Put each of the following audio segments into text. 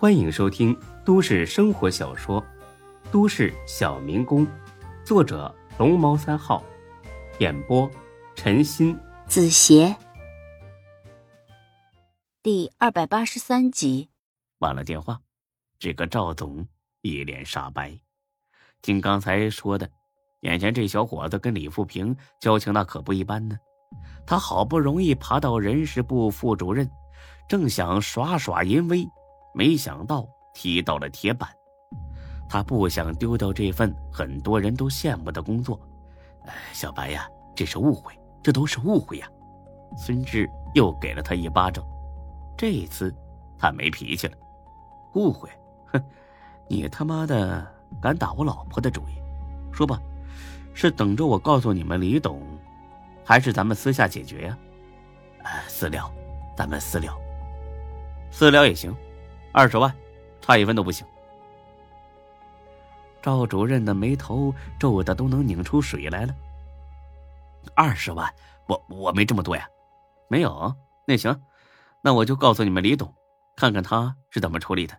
欢迎收听都市生活小说《都市小民工》，作者龙猫三号，演播陈鑫、子邪，第二百八十三集。挂了电话，这个赵总一脸煞白。听刚才说的，眼前这小伙子跟李富平交情那可不一般呢。他好不容易爬到人事部副主任，正想耍耍淫威，没想到踢到了铁板。他不想丢掉这份很多人都羡慕的工作。哎小白呀，这是误会，这都是误会呀！孙志又给了他一巴掌。这一次，他没脾气了。误会？哼，你他妈的敢打我老婆的主意？说吧，是等着我告诉你们李董，还是咱们私下解决呀？哎，私聊，咱们私聊。私聊也行，二十万，差一分都不行。赵主任的眉头皱的都能拧出水来了。二十万，我我没这么多呀。没有？那行，那我就告诉你们李董。看看他是怎么处理的。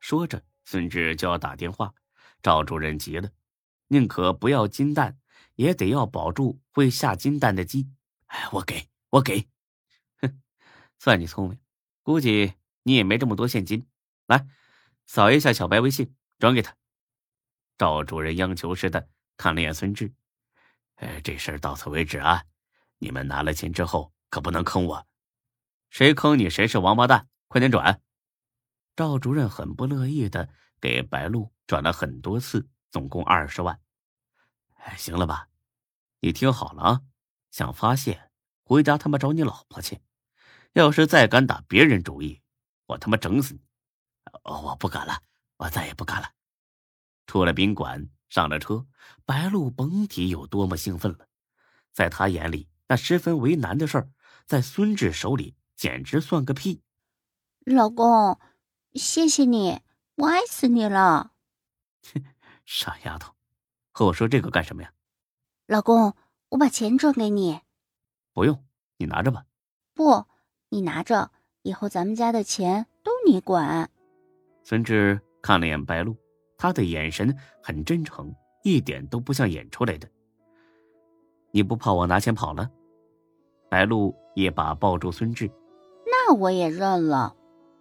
说着，孙志就要打电话。赵主任急了，宁可不要金蛋，也得要保住会下金蛋的鸡。哎，我给，我给。哼，算你聪明，估计你也没这么多现金。来，扫一下小白微信，转给他。赵主任央求似的看了眼孙志。哎，这事儿到此为止啊！你们拿了钱之后，可不能坑我。谁坑你，谁是王八蛋。快点转！赵主任很不乐意的给白露转了很多次，总共二十万。哎，行了吧？你听好了啊！想发泄，回家他妈找你老婆去。要是再敢打别人主意，我他妈整死你！哦我不敢了，我再也不敢了。出了宾馆，上了车，白露甭提有多么兴奋了。在他眼里，那十分为难的事儿，在孙志手里简直算个屁。老公，谢谢你，我爱死你了。傻丫头，和我说这个干什么呀？老公，我把钱转给你。不用，你拿着吧。不，你拿着，以后咱们家的钱都你管。孙志看了眼白露，他的眼神很真诚，一点都不像演出来的。你不怕我拿钱跑了？白露一把抱住孙志，那我也认了。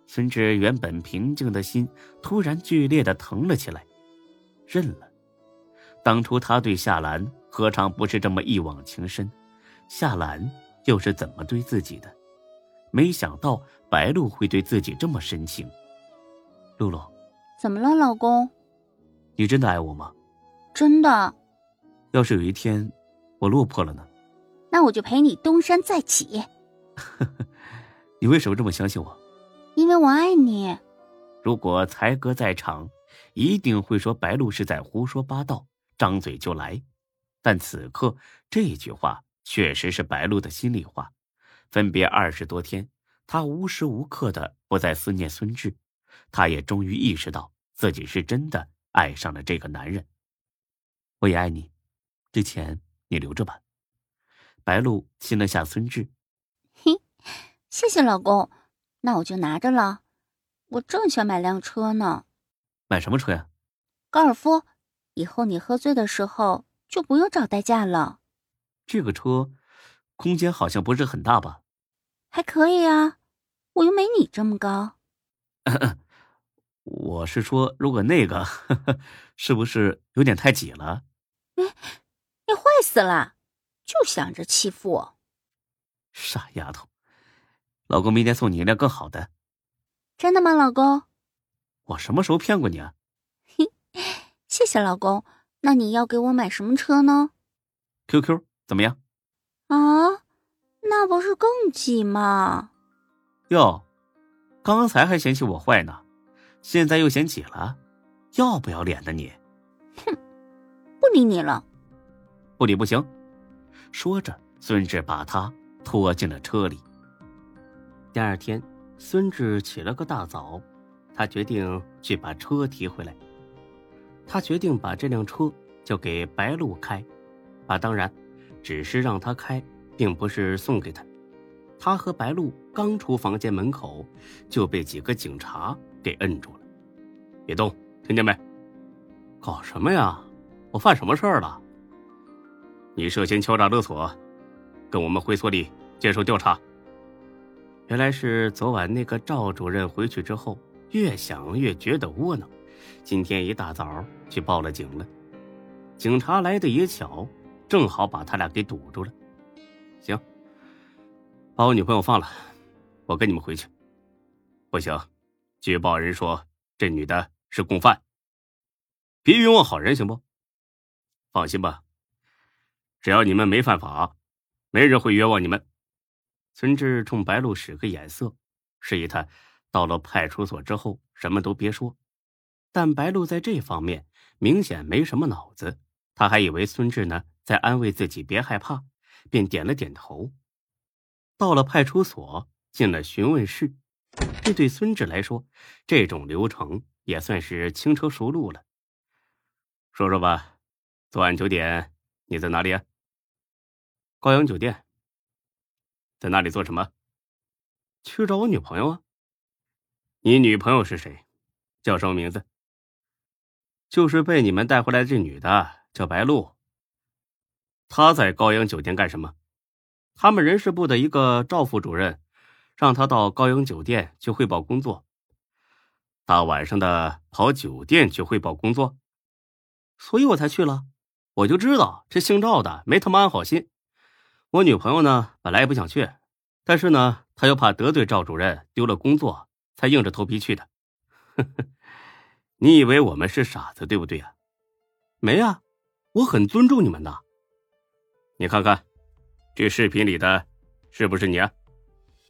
孙志原本平静的心突然剧烈的疼了起来，认了。当初他对夏兰何尝不是这么一往情深？夏兰又是怎么对自己的？没想到白露会对自己这么深情。露露，怎么了，老公？你真的爱我吗？真的。要是有一天我落魄了呢？那我就陪你东山再起。你为什么这么相信我？因为我爱你。如果才哥在场，一定会说白露是在胡说八道，张嘴就来。但此刻这句话确实是白露的心里话。分别二十多天，他无时无刻的不在思念孙志，他也终于意识到自己是真的爱上了这个男人。我也爱你，这钱你留着吧。白露亲了下孙志，嘿，谢谢老公。那我就拿着了，我正想买辆车呢。买什么车呀？高尔夫，以后你喝醉的时候就不用找代驾了。这个车，空间好像不是很大吧？还可以啊，我又没你这么高。我是说，如果那个，是不是有点太挤了？你，你坏死了，就想着欺负我。傻丫头。老公，明天送你一辆更好的。真的吗，老公？我什么时候骗过你啊？嘿，谢谢老公。那你要给我买什么车呢？QQ 怎么样？啊，那不是更挤吗？哟，刚才还嫌弃我坏呢，现在又嫌挤了，要不要脸的你？哼，不理你了。不理不行。说着，孙志把他拖进了车里。第二天，孙志起了个大早，他决定去把车提回来。他决定把这辆车交给白露开，啊，当然，只是让他开，并不是送给他。他和白露刚出房间门口，就被几个警察给摁住了。别动，听见没？搞什么呀？我犯什么事儿了？你涉嫌敲诈勒索，跟我们回所里接受调查。原来是昨晚那个赵主任回去之后，越想越觉得窝囊，今天一大早去报了警了。警察来的也巧，正好把他俩给堵住了。行，把我女朋友放了，我跟你们回去。不行，举报人说这女的是共犯。别冤枉好人，行不？放心吧，只要你们没犯法，没人会冤枉你们。孙志冲白露使个眼色，示意他到了派出所之后什么都别说。但白露在这方面明显没什么脑子，他还以为孙志呢在安慰自己别害怕，便点了点头。到了派出所，进了询问室。这对孙志来说，这种流程也算是轻车熟路了。说说吧，昨晚九点你在哪里啊？高阳酒店。在那里做什么？去找我女朋友啊。你女朋友是谁？叫什么名字？就是被你们带回来这女的，叫白露。他在高阳酒店干什么？他们人事部的一个赵副主任。让他到高阳酒店去汇报工作。大晚上的跑酒店去汇报工作，所以我才去了。我就知道这姓赵的没他妈安好心。我女朋友呢，本来也不想去，但是呢，她又怕得罪赵主任丢了工作，才硬着头皮去的。你以为我们是傻子对不对啊？没啊，我很尊重你们的。你看看，这视频里的，是不是你啊？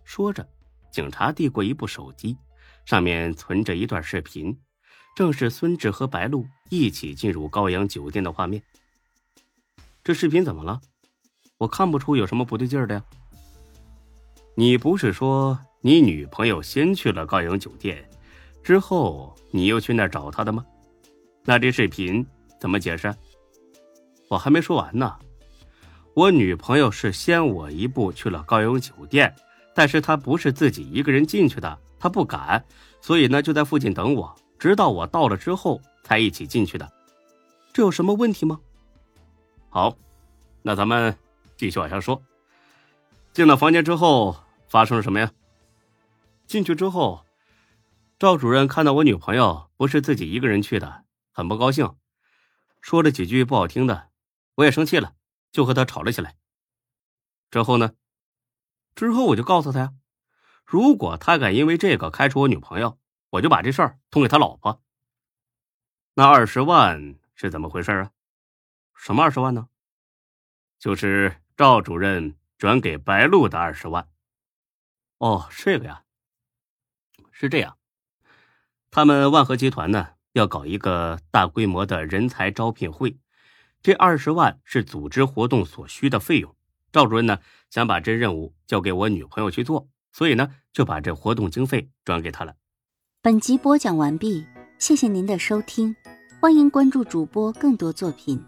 说着，警察递过一部手机，上面存着一段视频，正是孙志和白露一起进入高阳酒店的画面。这视频怎么了？我看不出有什么不对劲的呀。你不是说你女朋友先去了高阳酒店，之后你又去那儿找她的吗？那这视频怎么解释？我还没说完呢。我女朋友是先我一步去了高阳酒店。但是她不是自己一个人进去的，她不敢，所以呢就在附近等我，直到我到了之后才一起进去的。这有什么问题吗？好，那咱们继续往下说。进了房间之后发生了什么呀？进去之后，赵主任看到我女朋友不是自己一个人去的，很不高兴，说了几句不好听的，我也生气了，就和他吵了起来。之后呢？之后我就告诉他呀，如果他敢因为这个开除我女朋友，我就把这事儿通给他老婆。那二十万是怎么回事啊？什么二十万呢？就是赵主任转给白露的二十万。哦，这个呀，是这样，他们万和集团呢要搞一个大规模的人才招聘会，这二十万是组织活动所需的费用。赵主任呢，想把这任务交给我女朋友去做，所以呢，就把这活动经费转给他了。本集播讲完毕，谢谢您的收听，欢迎关注主播更多作品。